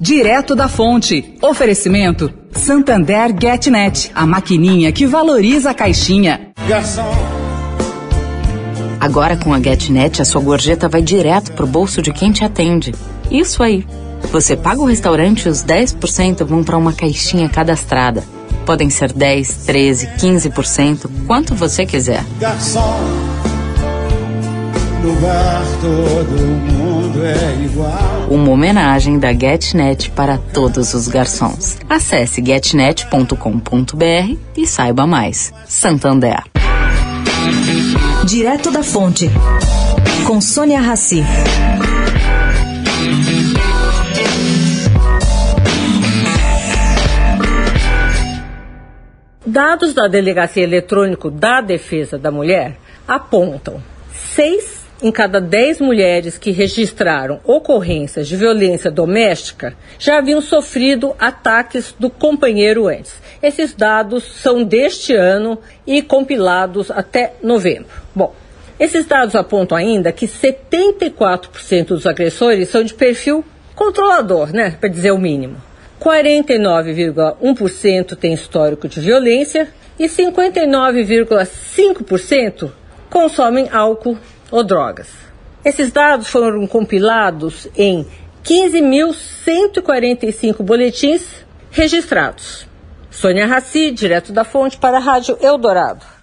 Direto da fonte. Oferecimento Santander GetNet, a maquininha que valoriza a caixinha. Garçom. Agora com a GetNet, a sua gorjeta vai direto pro bolso de quem te atende. Isso aí. Você paga o restaurante e os 10% vão para uma caixinha cadastrada. Podem ser 10, 13, 15%, quanto você quiser. Garçom, no bar todo mundo é igual. Uma homenagem da GetNet para todos os garçons. Acesse getnet.com.br e saiba mais. Santander. Direto da Fonte, com Sônia Rassi. Dados da Delegacia Eletrônico da Defesa da Mulher apontam seis em cada dez mulheres que registraram ocorrências de violência doméstica já haviam sofrido ataques do companheiro antes. Esses dados são deste ano e compilados até novembro. Bom, esses dados apontam ainda que 74% dos agressores são de perfil controlador, né, para dizer o mínimo. 49,1% tem histórico de violência e 59,5% consomem álcool ou drogas. Esses dados foram compilados em 15.145 boletins registrados. Sônia Raci, direto da fonte para a Rádio Eldorado.